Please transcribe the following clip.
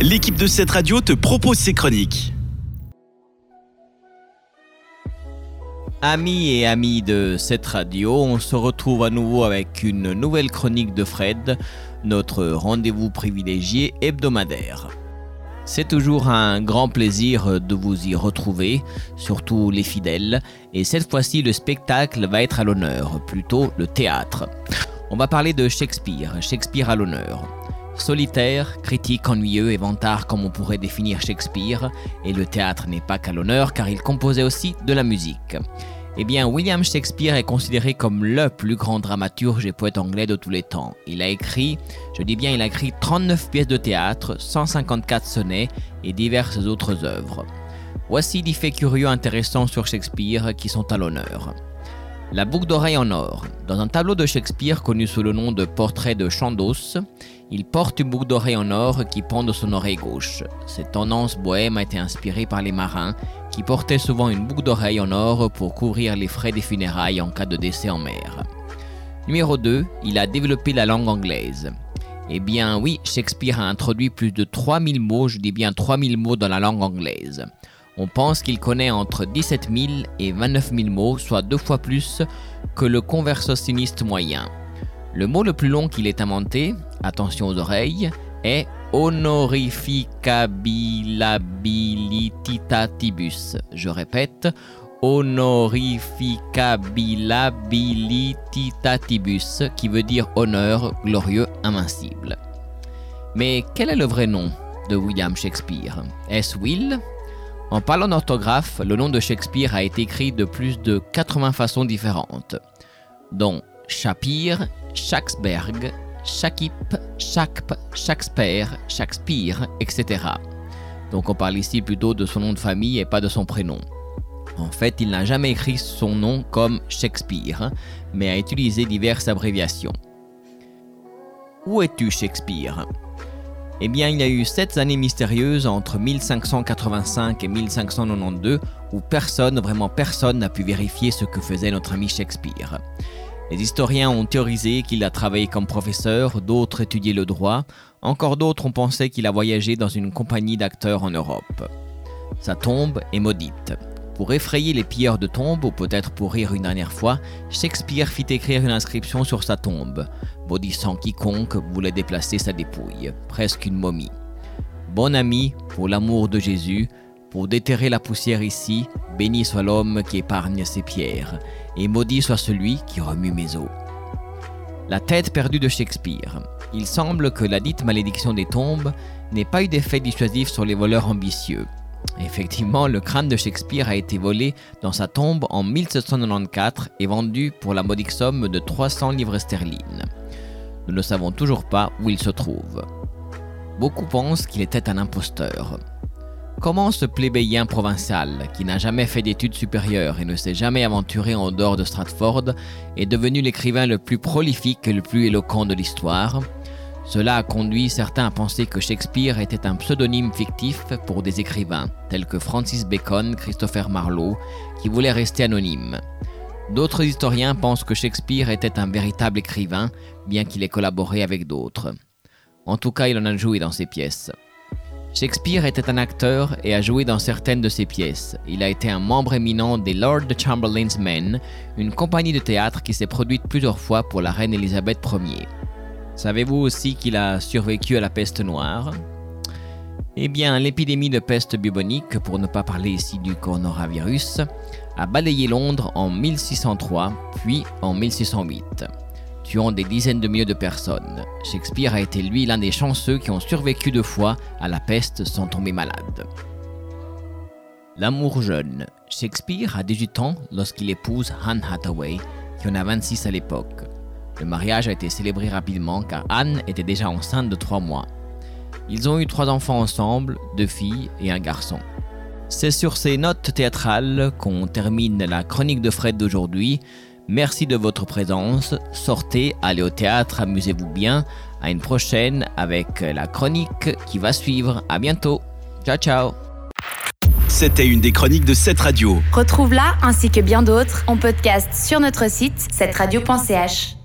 l'équipe de cette radio te propose ses chroniques. Amis et amis de cette radio, on se retrouve à nouveau avec une nouvelle chronique de Fred, notre rendez-vous privilégié hebdomadaire. C'est toujours un grand plaisir de vous y retrouver, surtout les fidèles, et cette fois-ci le spectacle va être à l'honneur, plutôt le théâtre. On va parler de Shakespeare, Shakespeare à l'honneur. Solitaire, critique, ennuyeux et vantard comme on pourrait définir Shakespeare, et le théâtre n'est pas qu'à l'honneur car il composait aussi de la musique. Eh bien, William Shakespeare est considéré comme le plus grand dramaturge et poète anglais de tous les temps. Il a écrit, je dis bien, il a écrit 39 pièces de théâtre, 154 sonnets et diverses autres œuvres. Voici des faits curieux intéressants sur Shakespeare qui sont à l'honneur. La boucle d'oreille en or. Dans un tableau de Shakespeare connu sous le nom de Portrait de Chandos, il porte une boucle d'oreille en or qui pend de son oreille gauche. Cette tendance bohème a été inspirée par les marins qui portaient souvent une boucle d'oreille en or pour couvrir les frais des funérailles en cas de décès en mer. Numéro 2, il a développé la langue anglaise. Eh bien oui, Shakespeare a introduit plus de 3000 mots, je dis bien 3000 mots dans la langue anglaise. On pense qu'il connaît entre 17 000 et 29 000 mots, soit deux fois plus que le conversationniste moyen. Le mot le plus long qu'il ait inventé, attention aux oreilles, est honorificabilitatitatibus. Je répète, honorificabilitatitatibus, qui veut dire honneur, glorieux, invincible. Mais quel est le vrai nom de William Shakespeare? Est-ce Will en parlant d'orthographe, le nom de Shakespeare a été écrit de plus de 80 façons différentes, dont Shapir, Shaksberg, Shakip, Shakp, Shakespeare, Shakespeare, etc. Donc on parle ici plutôt de son nom de famille et pas de son prénom. En fait, il n'a jamais écrit son nom comme Shakespeare, mais a utilisé diverses abréviations. Où es-tu Shakespeare? Eh bien, il y a eu sept années mystérieuses entre 1585 et 1592 où personne, vraiment personne, n'a pu vérifier ce que faisait notre ami Shakespeare. Les historiens ont théorisé qu'il a travaillé comme professeur, d'autres étudiaient le droit, encore d'autres ont pensé qu'il a voyagé dans une compagnie d'acteurs en Europe. Sa tombe est maudite. Pour effrayer les pilleurs de tombes, ou peut-être pour rire une dernière fois, Shakespeare fit écrire une inscription sur sa tombe, maudissant quiconque voulait déplacer sa dépouille, presque une momie. Bon ami, pour l'amour de Jésus, pour déterrer la poussière ici, béni soit l'homme qui épargne ses pierres, et maudit soit celui qui remue mes os. La tête perdue de Shakespeare. Il semble que la dite malédiction des tombes n'ait pas eu d'effet dissuasif sur les voleurs ambitieux. Effectivement, le crâne de Shakespeare a été volé dans sa tombe en 1794 et vendu pour la modique somme de 300 livres sterling. Nous ne savons toujours pas où il se trouve. Beaucoup pensent qu'il était un imposteur. Comment ce plébéien provincial, qui n'a jamais fait d'études supérieures et ne s'est jamais aventuré en dehors de Stratford, est devenu l'écrivain le plus prolifique et le plus éloquent de l'histoire? Cela a conduit certains à penser que Shakespeare était un pseudonyme fictif pour des écrivains, tels que Francis Bacon, Christopher Marlowe, qui voulaient rester anonymes. D'autres historiens pensent que Shakespeare était un véritable écrivain, bien qu'il ait collaboré avec d'autres. En tout cas, il en a joué dans ses pièces. Shakespeare était un acteur et a joué dans certaines de ses pièces. Il a été un membre éminent des Lord Chamberlain's Men, une compagnie de théâtre qui s'est produite plusieurs fois pour la reine Elisabeth Ier. Savez-vous aussi qu'il a survécu à la peste noire? Eh bien, l'épidémie de peste bubonique, pour ne pas parler ici du coronavirus, a balayé Londres en 1603, puis en 1608, tuant des dizaines de milliers de personnes. Shakespeare a été lui l'un des chanceux qui ont survécu deux fois à la peste sans tomber malade. L'amour jeune. Shakespeare a 18 ans lorsqu'il épouse Anne Hathaway, qui en a 26 à l'époque. Le mariage a été célébré rapidement car Anne était déjà enceinte de trois mois. Ils ont eu trois enfants ensemble, deux filles et un garçon. C'est sur ces notes théâtrales qu'on termine la chronique de Fred d'aujourd'hui. Merci de votre présence. Sortez, allez au théâtre, amusez-vous bien. À une prochaine avec la chronique qui va suivre. À bientôt. Ciao ciao. C'était une des chroniques de cette radio. Retrouve-la ainsi que bien d'autres en podcast sur notre site cette radio.ch.